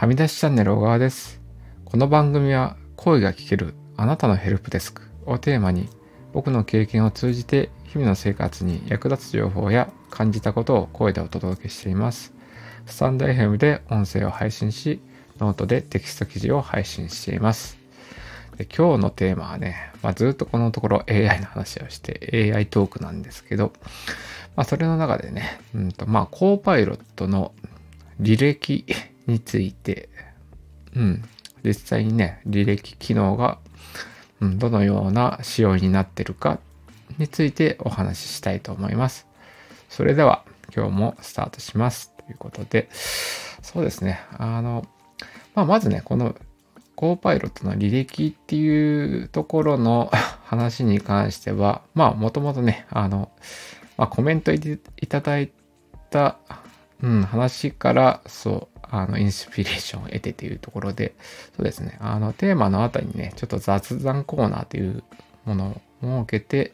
はみ出しチャンネル小川です。この番組は声が聞けるあなたのヘルプデスクをテーマに僕の経験を通じて日々の生活に役立つ情報や感じたことを声でお届けしています。スタンド FM で音声を配信し、ノートでテキスト記事を配信しています。で今日のテーマはね、まあ、ずっとこのところ AI の話をして AI トークなんですけど、まあ、それの中でね、うんとまあ、 Copilot の履歴について、うん、実際にね、履歴機能が、うん、どのような仕様になってるかについてお話ししたいと思います。それでは今日もスタートします。ということで、そうですね、あの、まあ、まずね、このコーパイロットの履歴っていうところの 話に関しては、まあ、もともとね、あの、まあ、コメントいただいた、うん、話から、そう、あの、インスピレーションを得てというところで、そうですね、あの、テーマのあたりにね、ちょっと雑談コーナーというものを設けて、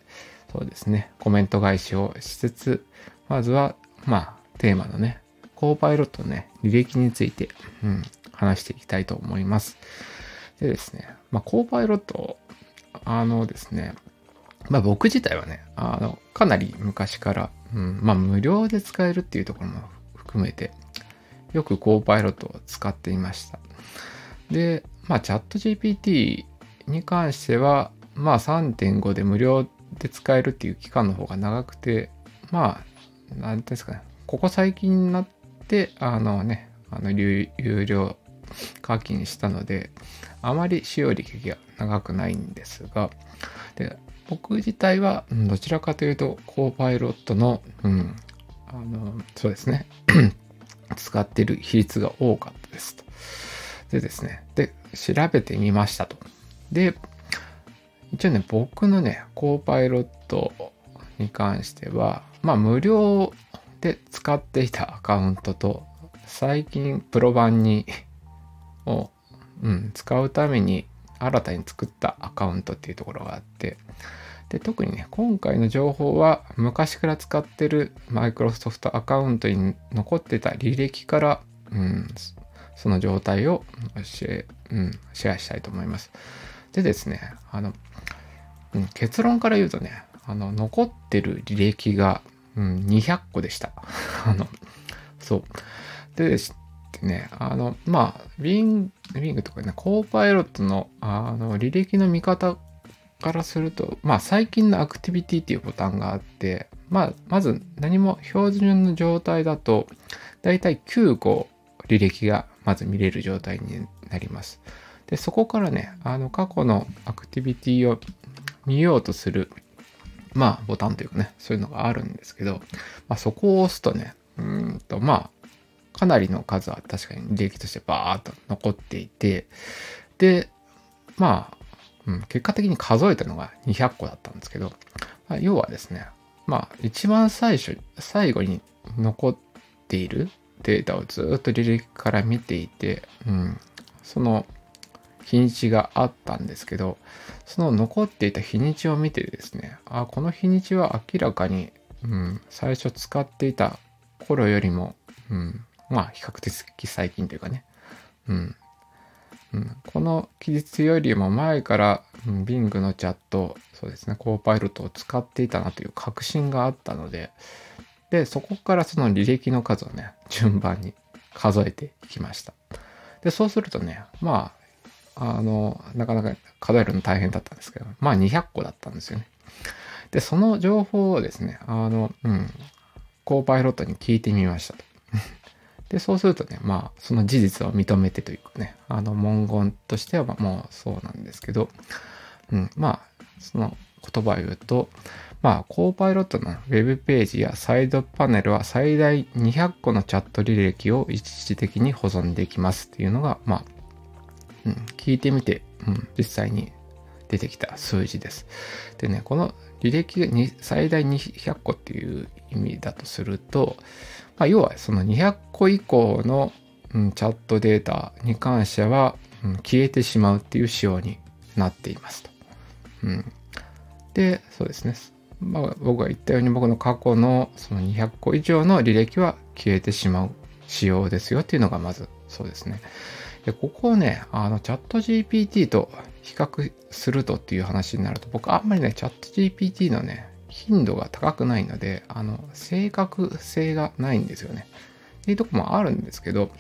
そうですね、コメント返しをしつつ、まずは、まあ、テーマのね、コーパイロットのね、履歴について、うん、話していきたいと思います。でですね、まあ、コーパイロット、あのですね、まあ僕自体はね、あの、かなり昔から、うん、まあ無料で使えるっていうところも含めて、よくコーパイロットを使っていました。で、まあチャット GPT に関しては、まあ3.5で無料で使えるっていう期間の方が長くて、まあ、なんですかね、ここ最近になって、あのね、あの有料課金したので、あまり使用歴が長くないんですが、で僕自体はどちらかというと、コーパイロットの、うん、あの、そうですね、使ってる比率が多かったですと。でですね、で、調べてみましたと。で、一応ね、僕のね、コーパイロットに関しては、まあ、無料で使っていたアカウントと、最近プロ版にを、うん、使うために新たに作ったアカウントっていうところがあってで特にね今回の情報は昔から使ってるマイクロソフトアカウントに残ってた履歴から、うん、その状態をシェ,、うん、シェアしたいと思います。でですねあの、うん、結論から言うとねあの残ってる履歴が、うん、200個でした。あのそう。でですね、あの、まあ、ビング、ビングとかね、コーパイロットの、あの、履歴の見方からすると、まあ、最近のアクティビティっていうボタンがあって、まあ、まず何も標準の状態だと、だいたい9個履歴がまず見れる状態になります。で、そこからね、あの、過去のアクティビティを見ようとする、まあ、ボタンというかね、そういうのがあるんですけど、まあ、そこを押すとね、うんと、まあ、かなりの数は確かに利益としてバーっと残っていて、で、まあ、うん、結果的に数えたのが200個だったんですけど、まあ、要はですね、まあ、一番最初、最後に残っているデータをずっと履歴から見ていて、うん、その日にちがあったんですけど、その残っていた日にちを見てですね、あ、この日にちは明らかに、うん、最初使っていた頃よりも、うん、まあ、比較的最近というかね。うん。うん、この記述よりも前から、うん、Bing のチャット、そうですね、コーパイロットを使っていたなという確信があったので、で、そこからその履歴の数をね、順番に数えていきました。で、そうするとね、まあ、あの、なかなか数えるの大変だったんですけど、まあ200個だったんですよね。で、その情報をですね、あの、うん、コーパイロットに聞いてみましたと。で、そうするとね、まあ、その事実を認めてというかね、あの文言としてはもうそうなんですけど、うん、まあ、その言葉を言うと、まあ、コーパイロットのウェブページやサイドパネルは最大200個のチャット履歴を一時的に保存できますっていうのが、まあ、うん、聞いてみて、うん、実際に出てきた数字です。でね、この履歴が最大200個っていう意味だとすると、まあ、要はその200個以降の、うん、チャットデータに関しては、うん、消えてしまうっていう仕様になっていますと。うん、で、そうですね。まあ、僕が言ったように僕の過去のその200個以上の履歴は消えてしまう仕様ですよっていうのがまずそうですね。で、ここをね、あの、チャット GPT と比較するとっていう話になると、僕あんまりね、チャット GPT のね、頻度が高くないので、あの、正確性がないんですよね。っていうとこもあるんですけど、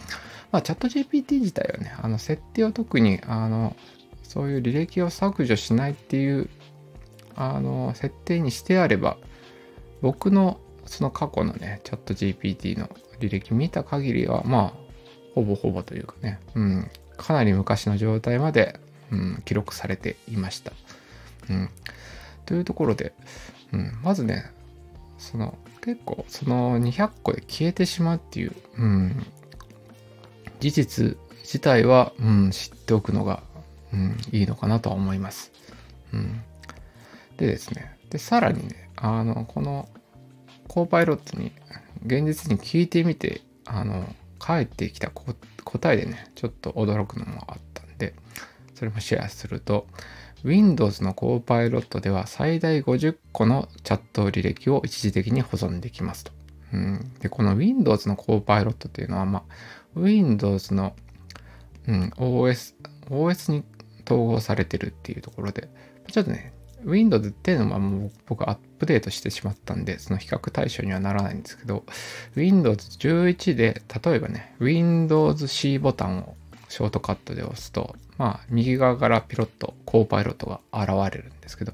まあ、チャット GPT 自体はね、あの、設定を特に、あの、そういう履歴を削除しないっていう、あの、設定にしてあれば、僕のその過去のね、チャット GPT の履歴見た限りは、まあ、ほぼほぼというかね、うん、かなり昔の状態まで、うん、記録されていました。うん、というところで、うん、まずね、その結構その200個で消えてしまうっていう、うん、事実自体は、うん、知っておくのが、うん、いいのかなとは思います。うん、でですね、で、さらにね、あの、このコーパイロットに現実に聞いてみて、あの、返ってきた答えでね、ちょっと驚くのもあったんで、それもシェアすると、Windows のコーパイロットでは最大50個のチャット履歴を一時的に保存できますと。うん、で、この Windows のコーパイロットっていうのは、まあ、Windows の、うん、OS、OS に統合されてるっていうところで、ちょっとね、Windows っていうのはもう僕アップデートしてしまったんで、その比較対象にはならないんですけど、Windows 11で、例えばね、Windows C ボタンをショートカットで押すと、まあ、右側からピロット、コーパイロットが現れるんですけど、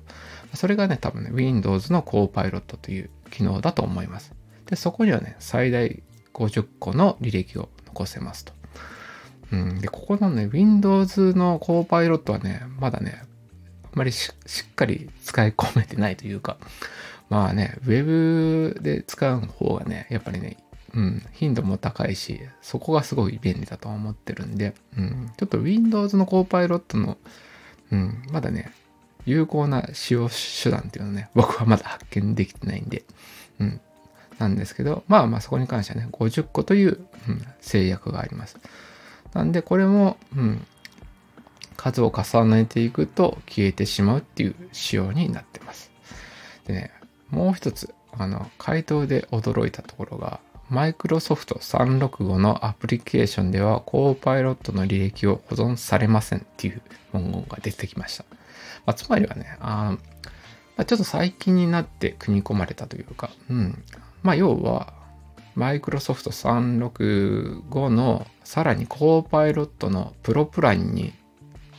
それがね、多分ね、Windows のコーパイロットという機能だと思います。で、そこにはね、最大50個の履歴を残せますと。うん、で、ここのね、Windows のコーパイロットはね、まだね、あんまりしっかり使い込めてないというか、まあね、ウェブで使う方がね、やっぱりね、うん、頻度も高いし、そこがすごい便利だと思ってるんで、うん、ちょっと Windows の Copilot の、うん、まだね、有効な使用手段っていうのね、僕はまだ発見できてないんで、うん、なんですけど、まあまあそこに関してはね、50個という、うん、制約があります。なんでこれも、うん、数を重ねていくと消えてしまうっていう仕様になってます。でね、もう一つ、あの、回答で驚いたところが、マイクロソフト365のアプリケーションでは、コーパイロットの履歴を保存されませんっていう文言が出てきました。まあ、つまりはね、あまあ、ちょっと最近になって組み込まれたというか、うん。まあ、要は、マイクロソフト365のさらにコーパイロットのプロプランに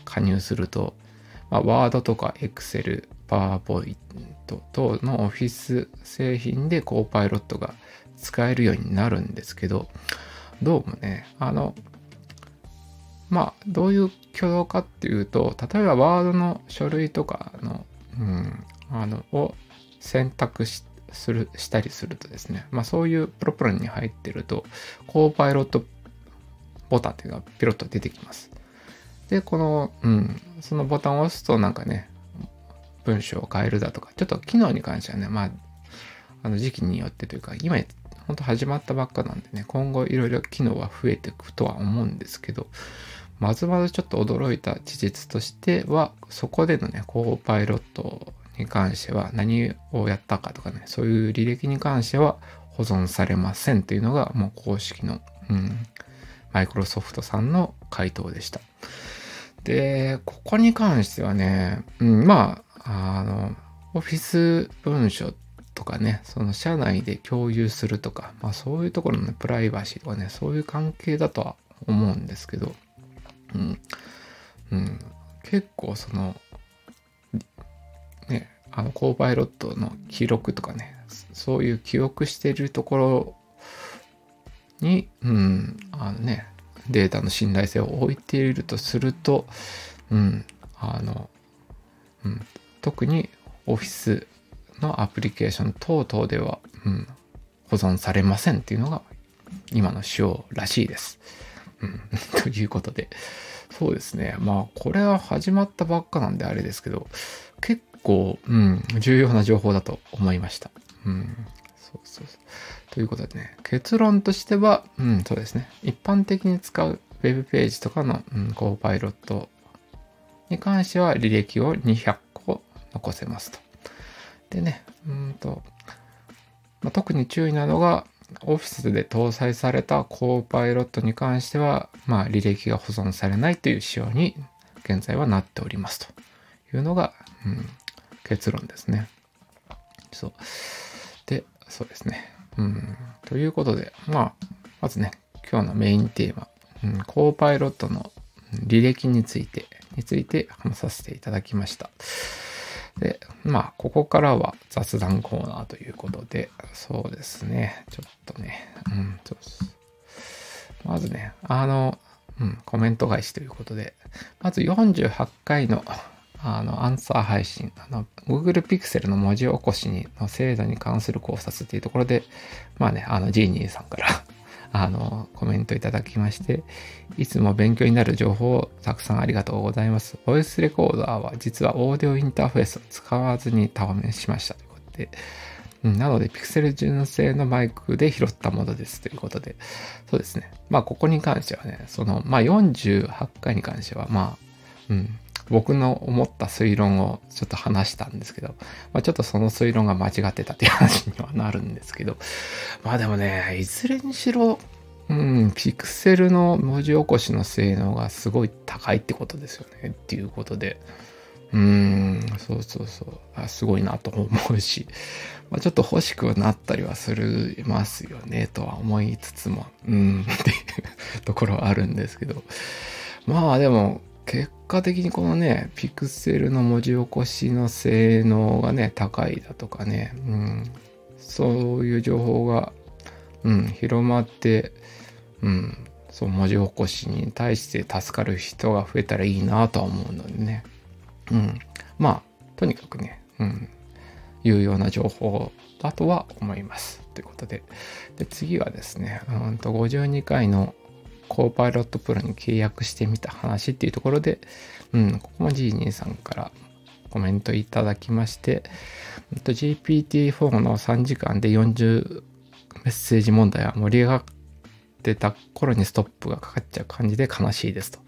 加入すると、まあ、Word とか Excel、PowerPoint 等の Office 製品で Copilot が使えるようになるんですけど、どうもね、あの、まあ、どういう挙動かっていうと、例えば Word の書類とかの、うん、あの、を選択しするしたりするとですね、まあそういうプロプランに入ってると、コーパイロットボタンっていうのがピロッと出てきます。で、この、うん、そのボタンを押すとなんかね、文章を変えるだとか、ちょっと機能に関してはね、まあ、あの時期によってというか、今、本当始まったばっかなんでね、今後いろいろ機能は増えていくとは思うんですけど、まずまずちょっと驚いた事実としては、そこでのね、コーパイロットに関しては何をやったかとかね、そういう履歴に関しては保存されませんというのが、もう公式の、うん、マイクロソフトさんの回答でした。で、ここに関してはね、うん、まあ、あの、オフィス文書とかね、その社内で共有するとか、まあそういうところの、プライバシーとかね、そういう関係だとは思うんですけど、うん、うん、結構その、ね、あの、コーパイロットの記録とかね、そういう記憶してるところに、うん、あのね、データの信頼性を置いているとすると、うん、あの、うん、特にオフィスのアプリケーション等々では、うん、保存されませんっていうのが今の仕様らしいです。うん、ということで、そうですね。まあ、これは始まったばっかなんであれですけど、結構、うん、重要な情報だと思いました。うん、そうそうそう。ということでね、結論としては、うん、そうですね。一般的に使うウェブページとかの、うん、コーパイロットに関しては履歴を200個残せますと。でね、うんと、まあ、特に注意なのが、オフィスで搭載されたコーパイロットに関しては、まあ、履歴が保存されないという仕様に現在はなっておりますというのが、うん、結論ですね。そう。で、そうですね。うん。ということで、まあ、まずね、今日のメインテーマ、うん、コーパイロットの履歴について、について話させていただきました。で、まあ、ここからは雑談コーナーということで、そうですね、ちょっとね、うん、そうまずね、あの、うん、コメント返しということで、まず48回のあの、アンサー配信、あの、Google Pixel の文字起こしにの精度に関する考察っていうところで、まあね、あの、ジーニーさんからあの、コメントいただきまして、いつも勉強になる情報をたくさんありがとうございます。ボイスレコーダーは実はオーディオインターフェースを使わずに試しましたということで、なので、ピクセル純正のマイクで拾ったものですということで、そうですね。まあ、ここに関してはね、その、まあ、48回に関しては、まあ、うん、僕の思った推論をちょっと話したんですけど、まあ、ちょっとその推論が間違ってたっていう話にはなるんですけど、まあでもね、いずれにしろ、うん、ピクセルの文字起こしの性能がすごい高いってことですよね。っていうことで、うん、そうそうそう。あすごいなと思うし、まあ、ちょっと欲しくなったりはするますよね、とは思いつつも、うん、っていうところはあるんですけど。まあでも、結果的にこのね、ピクセルの文字起こしの性能がね、高いだとかね、うん、そういう情報が、うん、広まって、うん、そう、文字起こしに対して助かる人が増えたらいいなとは思うのでね、うん、まあ、とにかくね、うん、有用な情報だとは思います。ということで、で次はですね、うんと52回のコーパイロットプロに契約してみた話っていうところで、うん、ここもジーニーさんからコメントいただきまして、GPT-4 の3時間で40メッセージ問題は盛り上がってた頃にストップがかかっちゃう感じで悲しいですと。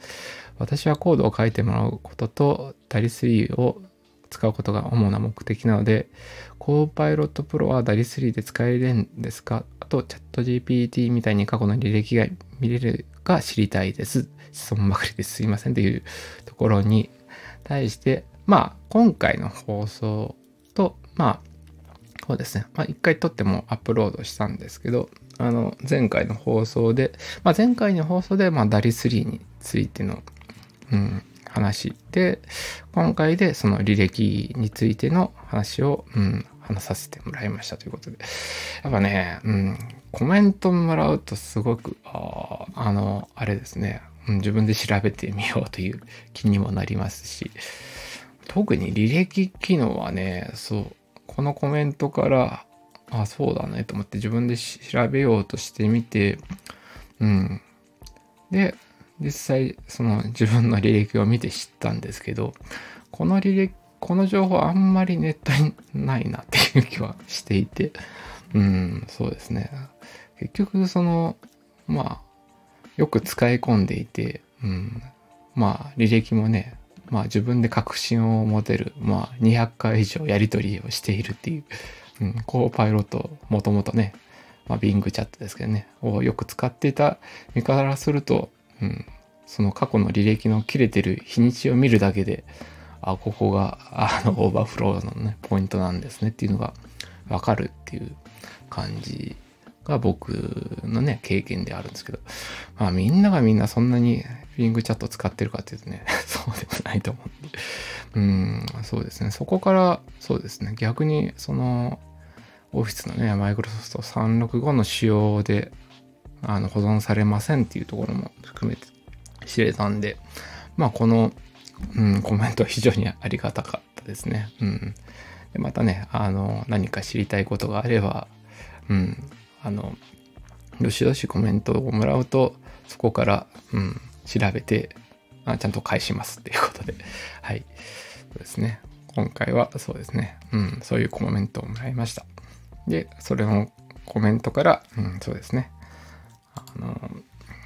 私はコードを書いてもらうことと、ダリ3を使うことが主な目的なので、コーパイロットプロはダリ3で使えるんですか？あと、チャット GPT みたいに過去の履歴が見れるか知りたいです。質問ばかりですいませんというところに対して、まあ、今回の放送と、まあ、そうですね。まあ、一回撮ってもアップロードしたんですけど、あの、前回の放送で、まあ、前回の放送で、まあ、ダリ3についての、うん、話で、今回でその履歴についての話を、うん、話させてもらいましたということで。やっぱね、うん、コメントもらうとすごく、ああの、あれですね、うん、自分で調べてみようという気にもなりますし、特に履歴機能はね、そう、このコメントから、あ、そうだねと思って自分で調べようとしてみて、うん。で、実際、その自分の履歴を見て知ったんですけど、この履歴この情報あんまりネットにないなっていう気はしていて、うん、そうですね。結局、その、まあ、よく使い込んでいて、うん、まあ、履歴もね、まあ自分で確信を持てる、まあ200回以上やり取りをしているっていう、うん、コーパイロット、もともとね、まあ、ビングチャットですけどね、をよく使っていた身からすると、うん、その過去の履歴の切れてる日にちを見るだけで、あ、ここが、あの、オーバーフローのね、ポイントなんですねっていうのがわかるっていう感じが僕のね、経験であるんですけど、まあみんながみんなそんなにリングチャット使ってるかっていうとね、そうでもないと思うんで、うん、そうですね、そこから、そうですね、逆にその、オフィスのね、マイクロソフト365の仕様で、あの、保存されませんっていうところも含めて知れたんで、まあこのうん、コメントは非常にありがたかったですね。うん。でまたね、あの、何か知りたいことがあれば、うん、あの、よしよしコメントをもらうと、そこから、うん、調べてあ、ちゃんと返しますっていうことで、はい。そうですね。今回はそうですね。うん、そういうコメントをもらいました。で、それのコメントから、うん、そうですね。あ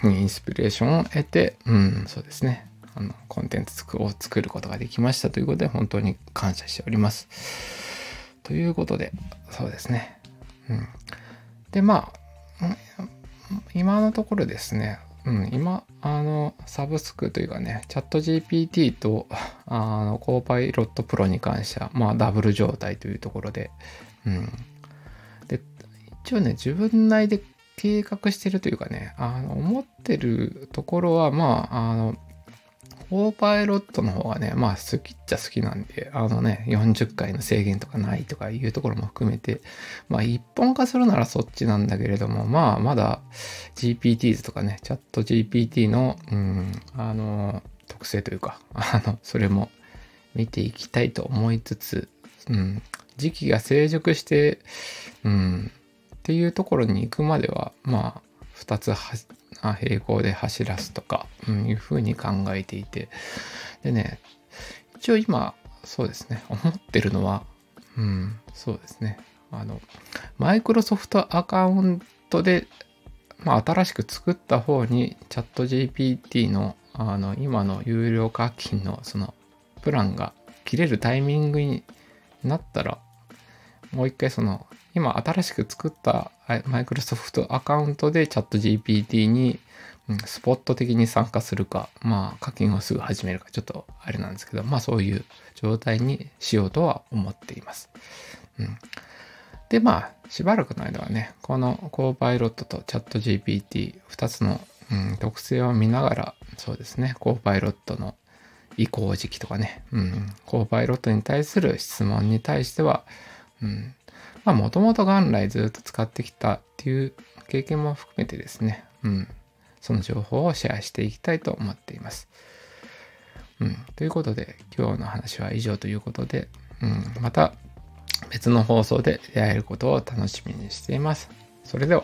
の、インスピレーションを得て、うん、そうですね。あのコンテンツを作ることができましたということで本当に感謝しております。ということで、そうですね。うん。で、まあ、今のところですね、うん、今、あの、サブスクというかね、チャット GPT と、あの、コーパイロットプロに関しては、まあ、ダブル状態というところで、うん。で、一応ね、自分内で計画してるというかね、あの、思ってるところは、まあ、あの、コーパイロットの方がね、まあ好きっちゃ好きなんで、あのね、40回の制限とかないとかいうところも含めて、まあ一本化するならそっちなんだけれども、まあまだ GPTs とかね、チャット GPT の、うん、あの、特性というか、あの、それも見ていきたいと思いつつ、うん、時期が成熟して、うん、っていうところに行くまでは、まあ、2つ並行で走らすとか、うん、いうふうに考えていて。でね、一応今、そうですね、思ってるのは、うん、そうですね。あの、マイクロソフトアカウントで、まあ、新しく作った方にチャット GPT の、あの、今の有料課金のそのプランが切れるタイミングになったら、もう一回その今新しく作ったマイクロソフトアカウントでチャット GPT に、スポット的に参加するか、まあ課金をすぐ始めるか、ちょっとあれなんですけど、まあそういう状態にしようとは思っています。うん、で、まあしばらくの間はね、このコーパイロットとチャット GPT2 つの、うん、特性を見ながら、そうですね、コーパイロットの移行時期とかね、うん、コーパイロットに対する質問に対しては、うん、まあもともと元来ずっと使ってきたっていう経験も含めてですね、うん、その情報をシェアしていきたいと思っています。うん、ということで今日の話は以上ということで、うん、また別の放送で出会えることを楽しみにしています。それでは。